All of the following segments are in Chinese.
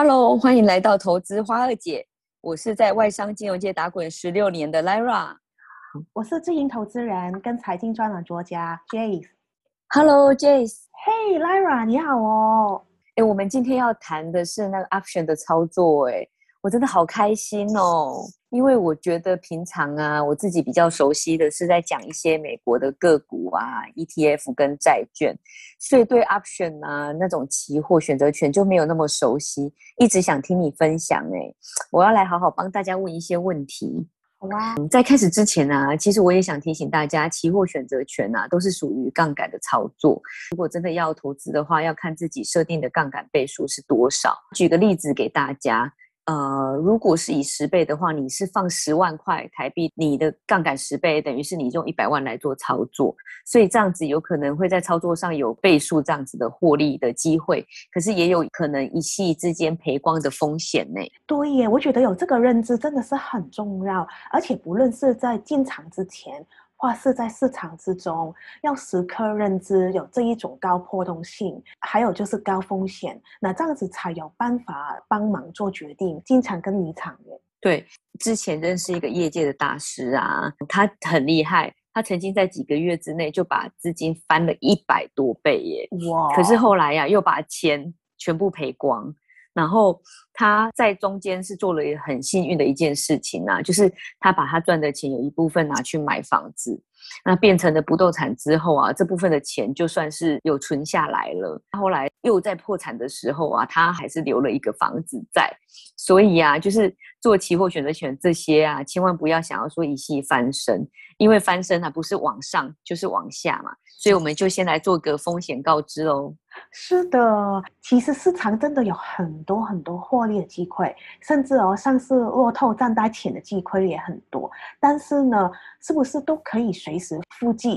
Hello，欢迎来到投资花二姐。我是在外商金融界打滚十六年的 Lyra，我是自营投资人跟财经专栏作家 Jace。Hello，Jace。Hey，Lyra，你好哦。哎，我们今天要谈的是那个 option 的操作，哎。我真的好开心哦，因为我觉得平常啊，我自己比较熟悉的是在讲一些美国的个股啊、ETF 跟债券，所以对 option 啊那种期货选择权就没有那么熟悉，一直想听你分享哎，我要来好好帮大家问一些问题。好啊，在开始之前呢、啊，其实我也想提醒大家，期货选择权啊都是属于杠杆的操作，如果真的要投资的话，要看自己设定的杠杆倍数是多少。举个例子给大家。呃，如果是以十倍的话，你是放十万块台币，你的杠杆十倍，等于是你用一百万来做操作，所以这样子有可能会在操作上有倍数这样子的获利的机会，可是也有可能一夕之间赔光的风险呢。对耶，我觉得有这个认知真的是很重要，而且不论是在进场之前。或是在市场之中，要时刻认知有这一种高波动性，还有就是高风险，那这样子才有办法帮忙做决定，经常跟你场的。对，之前认识一个业界的大师啊，他很厉害，他曾经在几个月之内就把资金翻了一百多倍耶！哇！可是后来呀、啊，又把钱全部赔光。然后他在中间是做了很幸运的一件事情啊，就是他把他赚的钱有一部分拿去买房子，那变成了不动产之后啊，这部分的钱就算是有存下来了。后来又在破产的时候啊，他还是留了一个房子在。所以啊，就是做期货选择权这些啊，千万不要想要说一夕翻身，因为翻身啊不是往上就是往下嘛。所以我们就先来做个风险告知喽。是的，其实市场真的有很多很多获利的机会，甚至哦，上市落透赚大钱的机会也很多。但是呢，是不是都可以随时复制，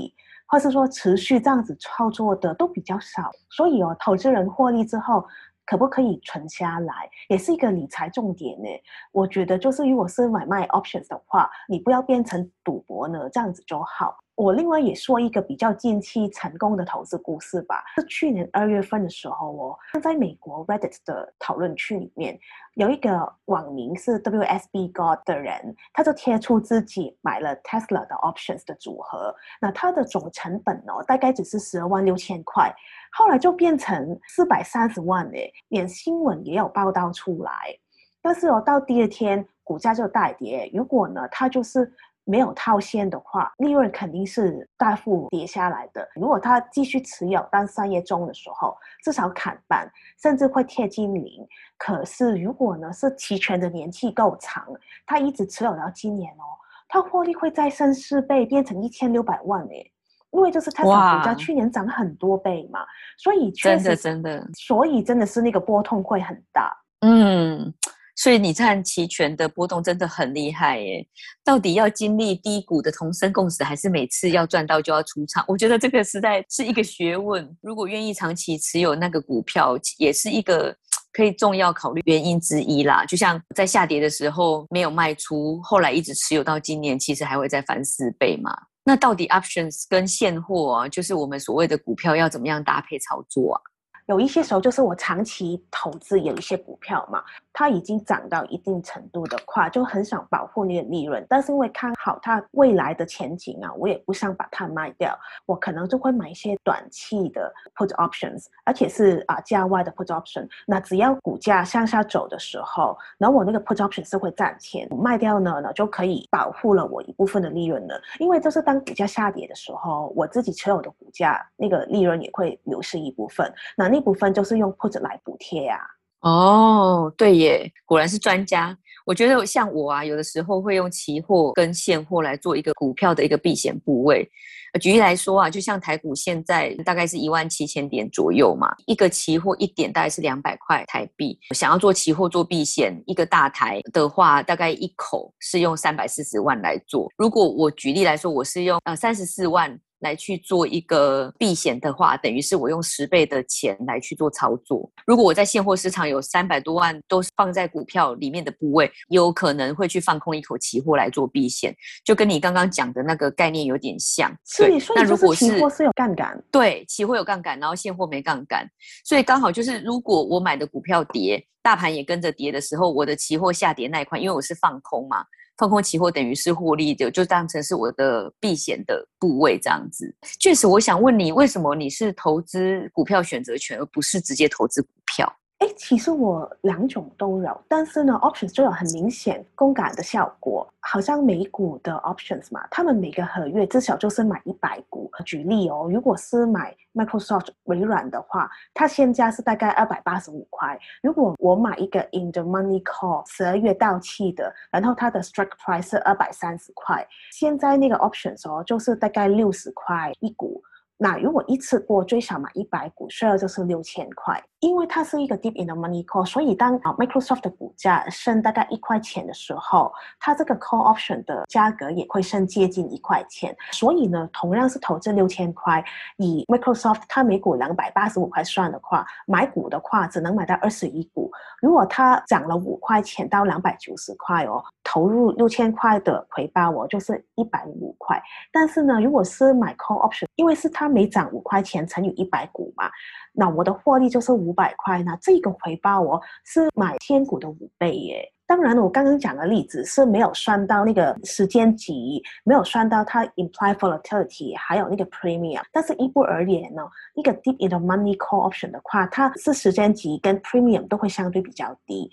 或是说持续这样子操作的都比较少？所以哦，投资人获利之后，可不可以存下来，也是一个理财重点呢？我觉得就是，如果是买卖 options 的话，你不要变成赌博呢，这样子就好。我另外也说一个比较近期成功的投资故事吧。是去年二月份的时候哦，在美国 Reddit 的讨论区里面，有一个网名是 WSB God 的人，他就贴出自己买了 Tesla 的 options 的组合，那他的总成本哦，大概只是十二万六千块，后来就变成四百三十万诶，连新闻也有报道出来。但是哦，到第二天股价就大跌，如果呢，他就是。没有套现的话，利润肯定是大幅跌下来的。如果他继续持有，到三月中的时候，至少砍半，甚至会贴近零。可是如果呢是期权的年期够长，他一直持有到今年哦，他获利会再升四倍，变成一千六百万诶。因为就是他股价去年涨很多倍嘛，所以确实真的真的，所以真的是那个波动会很大。嗯。所以你看期权的波动真的很厉害耶！到底要经历低谷的同生共死，还是每次要赚到就要出场？我觉得这个实在是一个学问。如果愿意长期持有那个股票，也是一个 可以重要考虑原因之一啦。就像在下跌的时候没有卖出，后来一直持有到今年，其实还会再翻四倍嘛。那到底 options 跟现货，就是我们所谓的股票要怎么样搭配操作啊？有一些时候就是我长期投资有一些股票嘛。它已经涨到一定程度的话，就很想保护你的利润，但是因为看好它未来的前景啊，我也不想把它卖掉，我可能就会买一些短期的 put options，而且是啊价外的 put option。那只要股价向下走的时候，然后我那个 put option 是会赚钱，卖掉呢，那就可以保护了我一部分的利润了。因为就是当股价下跌的时候，我自己持有的股价那个利润也会流失一部分，那那部分就是用 put 来补贴呀。哦，对耶，果然是专家。我觉得像我啊，有的时候会用期货跟现货来做一个股票的一个避险部位。举例来说啊，就像台股现在大概是一万七千点左右嘛，一个期货一点大概是两百块台币。想要做期货做避险，一个大台的话，大概一口是用三百四十万来做。如果我举例来说，我是用呃三十四万。来去做一个避险的话，等于是我用十倍的钱来去做操作。如果我在现货市场有三百多万都是放在股票里面的部位，有可能会去放空一口期货来做避险，就跟你刚刚讲的那个概念有点像。所以，那如果是期货是有杠杆，对，期货有杠杆，然后现货没杠杆，所以刚好就是如果我买的股票跌，大盘也跟着跌的时候，我的期货下跌那一块，因为我是放空嘛。放空期货等于是获利的，就当成是我的避险的部位这样子。确实，我想问你，为什么你是投资股票选择权，而不是直接投资股票？哎，其实我两种都有，但是呢，options 就有很明显杠杆的效果。好像美股的 options 嘛，他们每个合约至少就是买一百股。举例哦，如果是买 Microsoft 微软的话，它现价是大概二百八十五块。如果我买一个 in the money call 十二月到期的，然后它的 strike price 是二百三十块，现在那个 options 哦，就是大概六十块一股。那如果一次过最少买一百股，需要就是六千块。因为它是一个 deep in the money call，所以当啊 Microsoft 的股价升大概一块钱的时候，它这个 call option 的价格也会升接近一块钱。所以呢，同样是投资六千块，以 Microsoft 它每股两百八十五块算的话，买股的话只能买到二十一股。如果它涨了五块钱到两百九十块哦，投入六千块的回报哦，就是一百五块。但是呢，如果是买 call option，因为是它每涨五块钱乘以一百股嘛。那我的获利就是五百块，那这个回报哦是买千股的五倍耶。当然，我刚刚讲的例子是没有算到那个时间级，没有算到它 implied volatility，还有那个 premium。但是，一般而言呢，一个 deep in the money call option 的话，它是时间级跟 premium 都会相对比较低。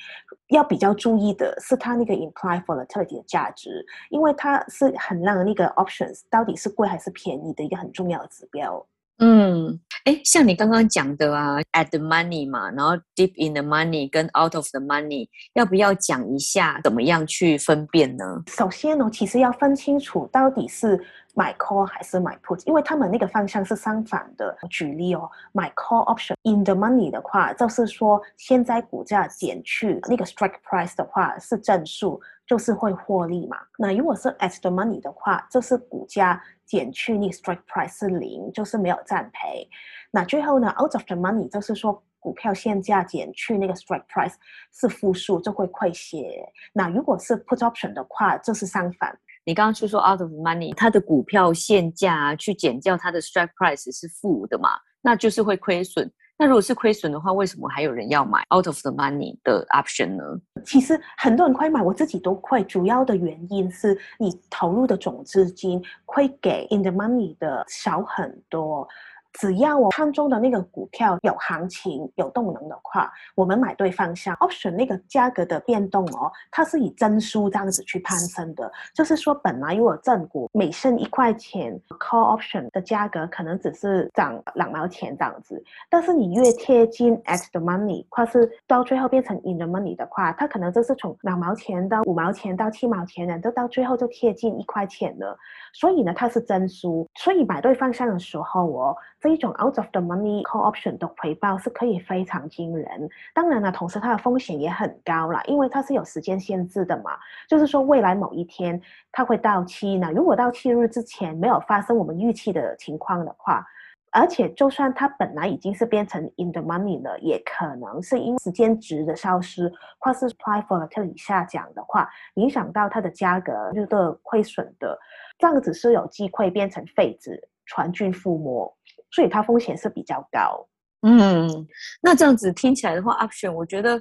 要比较注意的是它那个 implied volatility 的价值，因为它是很让那个 options 到底是贵还是便宜的一个很重要的指标。嗯，哎，像你刚刚讲的啊，at the money 嘛，然后 deep in the money 跟 out of the money，要不要讲一下怎么样去分辨呢？首先呢，其实要分清楚到底是买 call 还是买 put，因为他们那个方向是相反的。举例哦，买 call option in the money 的话，就是说现在股价减去那个 strike price 的话是正数，就是会获利嘛。那如果是 at the money 的话，就是股价。减去你 strike price 是零，就是没有占赔。那最后呢，out of the money 就是说股票现价减去那个 strike price 是负数，就会亏蚀。那如果是 put option 的话，就是相反。你刚刚就说 out of money，它的股票现价去减掉它的 strike price 是负的嘛，那就是会亏损。那如果是亏损的话，为什么还有人要买 out of the money 的 option 呢？其实很多人会买，我自己都会。主要的原因是你投入的总资金会给 in the money 的少很多。只要我看中的那个股票有行情、有动能的话，我们买对方向。option 那个价格的变动哦，它是以增输这样子去攀升的。就是说，本来如果正股每升一块钱，call option 的价格可能只是涨两毛钱这样子。但是你越贴近 at the money，或是到最后变成 in the money 的话，它可能就是从两毛钱到五毛钱到七毛钱的，都到最后就贴近一块钱了。所以呢，它是增输。所以买对方向的时候哦。这一种 out of the money call option 的回报是可以非常惊人，当然了，同时它的风险也很高啦，因为它是有时间限制的嘛，就是说未来某一天它会到期呢，如果到期日之前没有发生我们预期的情况的话，而且就算它本来已经是变成 in the money 了，也可能是因为时间值的消失或是 price volatility 下降的话，影响到它的价格就是亏损的，这样子是有机会变成废纸，全军覆没。所以它风险是比较高，嗯，那这样子听起来的话，option 我觉得，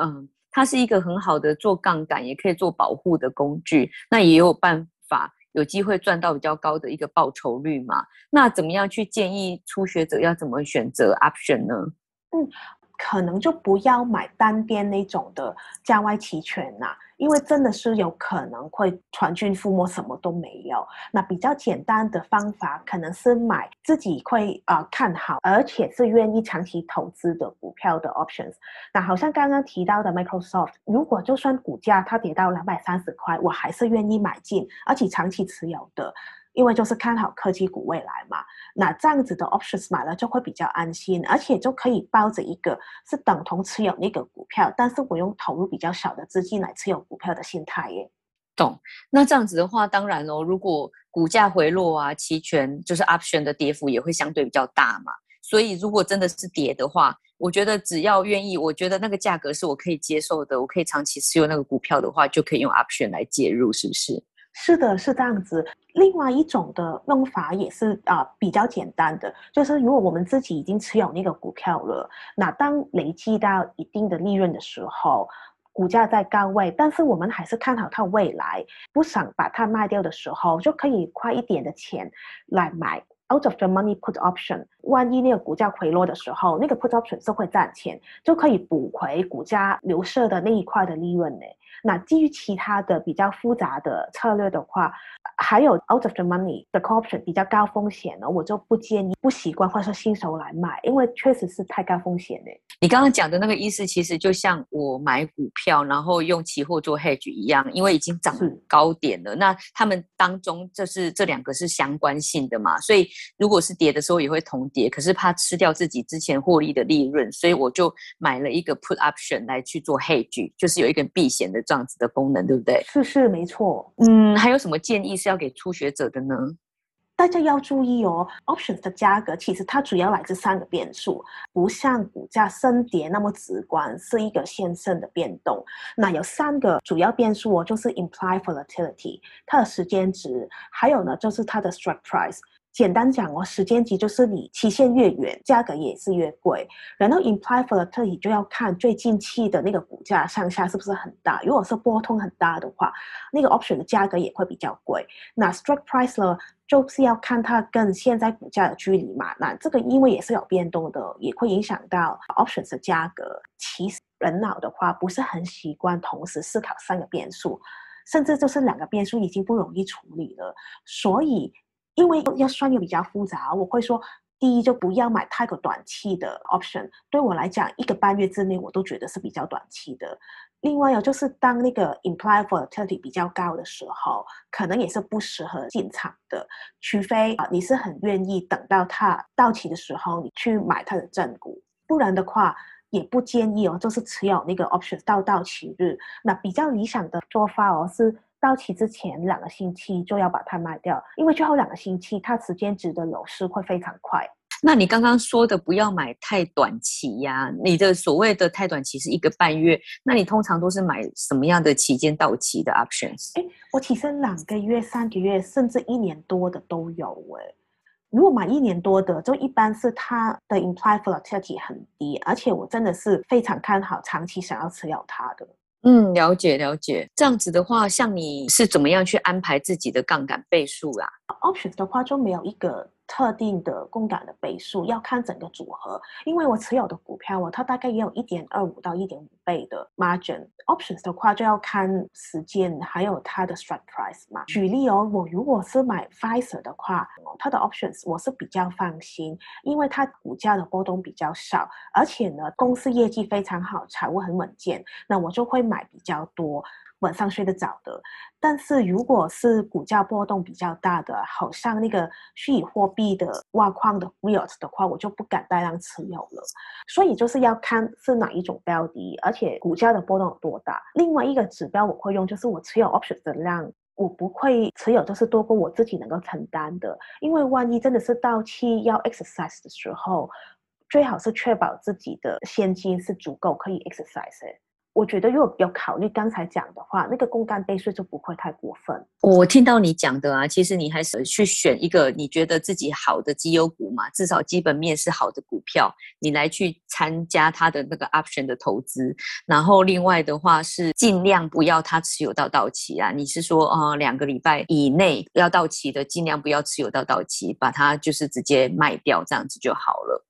嗯，它是一个很好的做杠杆，也可以做保护的工具，那也有办法有机会赚到比较高的一个报酬率嘛。那怎么样去建议初学者要怎么选择 option 呢？嗯，可能就不要买单边那种的价外期权呐、啊。因为真的是有可能会全军覆没，什么都没有。那比较简单的方法，可能是买自己会啊、看好，而且是愿意长期投资的股票的 options。那好像刚刚提到的 Microsoft，如果就算股价它跌到两百三十块，我还是愿意买进，而且长期持有的。因为就是看好科技股未来嘛，那这样子的 options 买了就会比较安心，而且就可以抱着一个是等同持有那个股票，但是我用投入比较少的资金来持有股票的心态耶。懂。那这样子的话，当然哦，如果股价回落啊，期权就是 option 的跌幅也会相对比较大嘛。所以如果真的是跌的话，我觉得只要愿意，我觉得那个价格是我可以接受的，我可以长期持有那个股票的话，就可以用 option 来介入，是不是？是的，是这样子。另外一种的用法也是啊、比较简单的，就是如果我们自己已经持有那个股票了，那当累积到一定的利润的时候，股价在高位，但是我们还是看好它未来，不想把它卖掉的时候，就可以花一点的钱来买 out of the money put option。万一那个股价回落的时候，那个 put option 是会赚钱，就可以补回股价流失的那一块的利润呢。那基于其他的比较复杂的策略的话，还有 out of the money 的 option 比较高风险呢，我就不建议不习惯或者说新手来买，因为确实是太高风险的。你刚刚讲的那个意思，其实就像我买股票，然后用期货做 hedge 一样，因为已经涨高点了。那他们当中这是这两个是相关性的嘛，所以如果是跌的时候也会同跌，可是怕吃掉自己之前获利的利润，所以我就买了一个 put option 来去做 hedge，就是有一个避险的。这样子的功能，对不对？是是没错。嗯，还有什么建议是要给初学者的呢？大家要注意哦，options 的价格其实它主要来自三个变数，不像股价升跌那么直观，是一个线性的变动。那有三个主要变数哦，就是 implied volatility，它的时间值，还有呢就是它的 strike price。简单讲哦，时间值就是你期限越远，价格也是越贵。然后 implied volatility 就要看最近期的那个股价上下是不是很大。如果是波动很大的话，那个 option 的价格也会比较贵。那 strike price 呢，就是要看它跟现在股价的距离嘛。那这个因为也是有变动的，也会影响到 options 的价格。其实人脑的话不是很习惯同时思考三个变数，甚至就是两个变数已经不容易处理了，所以。因为要算又比较复杂，我会说，第一就不要买太过短期的 option。对我来讲，一个半月之内我都觉得是比较短期的。另外有就是当那个 implied volatility 比较高的时候，可能也是不适合进场的，除非啊你是很愿意等到它到期的时候你去买它的正股，不然的话也不建议哦，就是持有那个 option 到到期日。那比较理想的做法哦是。到期之前两个星期就要把它卖掉，因为最后两个星期它时间值的流失会非常快。那你刚刚说的不要买太短期呀、啊？你的所谓的太短期是一个半月，那你通常都是买什么样的期间到期的 options？诶，我其实两个月、三个月甚至一年多的都有诶。如果买一年多的，就一般是它的 implied volatility 很低，而且我真的是非常看好长期想要持有它的。嗯，了解了解。这样子的话，像你是怎么样去安排自己的杠杆倍数啊？Options 的话就没有一个。特定的杠杆的倍数要看整个组合，因为我持有的股票哦，它大概也有一点二五到一点五倍的 margin。Options 的话就要看时间还有它的 strike price 嘛。举例哦，我如果是买 Pfizer 的话，它的 options 我是比较放心，因为它股价的波动比较少，而且呢公司业绩非常好，财务很稳健，那我就会买比较多。晚上睡得早的，但是如果是股价波动比较大的，好像那个虚拟货币的挖矿的 Riot 的话，我就不敢大量持有了。所以就是要看是哪一种标的，而且股价的波动有多大。另外一个指标我会用，就是我持有 option 的量，我不会持有就是多过我自己能够承担的，因为万一真的是到期要 exercise 的时候，最好是确保自己的现金是足够可以 exercise。我觉得如果有考虑刚才讲的话，那个杠杆倍数就不会太过分。我听到你讲的啊，其实你还是去选一个你觉得自己好的绩优股嘛，至少基本面是好的股票，你来去参加它的那个 option 的投资。然后另外的话是尽量不要它持有到到期啊。你是说呃两个礼拜以内要到期的，尽量不要持有到到期，把它就是直接卖掉，这样子就好了。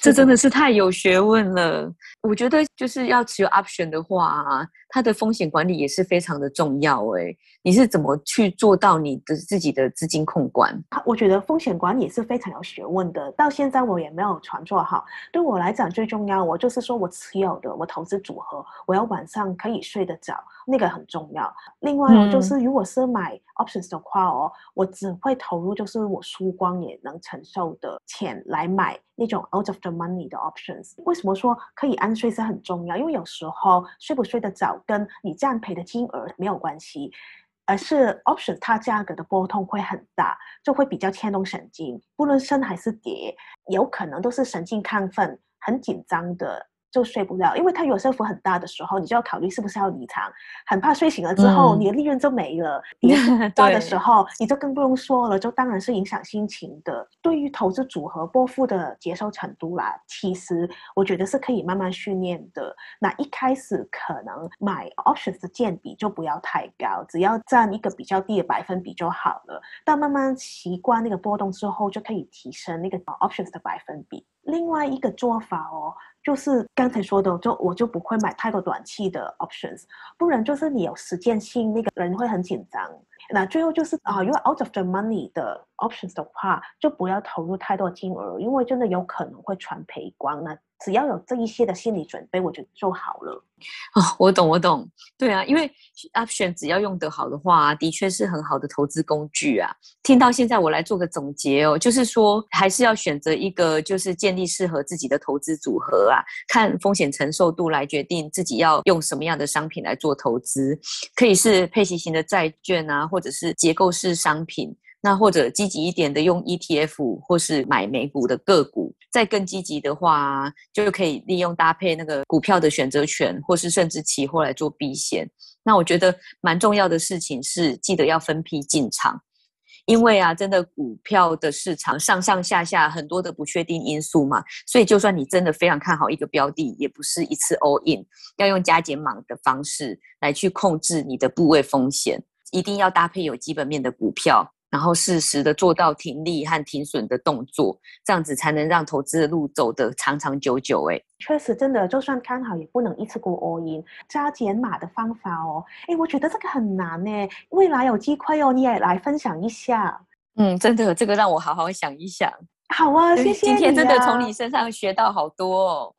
这真的是太有学问了。我觉得就是要持有 option 的话啊，它的风险管理也是非常的重要。诶，你是怎么去做到你的自己的资金控管？我觉得风险管理也是非常有学问的。到现在我也没有全做好。对我来讲最重要，我就是说我持有的我投资组合，我要晚上可以睡得着，那个很重要。另外哦，就是如果是买 options 的话哦，我只会投入就是我输光也能承受的钱来买。那种 out of the money 的 options，为什么说可以安睡是很重要？因为有时候睡不睡得早跟你占赔的金额没有关系，而是 option 它价格的波动会很大，就会比较牵动神经，不论升还是跌，有可能都是神经亢奋、很紧张的。就睡不了，因为它有升幅很大的时候，你就要考虑是不是要离场，很怕睡醒了之后、嗯、你的利润就没了。跌大的时候，你就更不用说了，就当然是影响心情的。对于投资组合波幅的接受程度啦，其实我觉得是可以慢慢训练的。那一开始可能买 options 的占比就不要太高，只要占一个比较低的百分比就好了。但慢慢习惯那个波动之后，就可以提升那个 options 的百分比。另外一个做法哦。就是刚才说的，就我就不会买太多短期的 options，不然就是你有实践性，那个人会很紧张。那最后就是啊，如果 out of the money 的 options 的话，就不要投入太多金额，因为真的有可能会全赔光。那只要有这一些的心理准备，我觉得就好了。哦，我懂，我懂。对啊，因为 option 只要用得好的话，的确是很好的投资工具啊。听到现在，我来做个总结哦，就是说还是要选择一个，就是建立适合自己的投资组合啊，看风险承受度来决定自己要用什么样的商品来做投资，可以是配息型的债券啊，或者是结构式商品。那或者积极一点的用 ETF，或是买美股的个股，再更积极的话，就可以利用搭配那个股票的选择权，或是甚至期货来做避险。那我觉得蛮重要的事情是，记得要分批进场，因为啊，真的股票的市场上上下下很多的不确定因素嘛，所以就算你真的非常看好一个标的，也不是一次 all in，要用加减码的方式来去控制你的部位风险，一定要搭配有基本面的股票。然后适时的做到停利和停损的动作，这样子才能让投资的路走得长长久久。哎，确实，真的，就算看好也不能一次过 all in，加减码的方法哦。哎，我觉得这个很难呢。未来有机会哦，你也来分享一下。嗯，真的，这个让我好好想一想。好啊，谢谢啊。今天真的从你身上学到好多哦。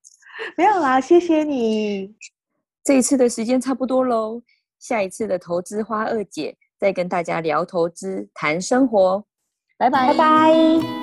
没有啦，谢谢你。这一次的时间差不多喽，下一次的投资花二姐。再跟大家聊投资，谈生活，拜拜，拜拜。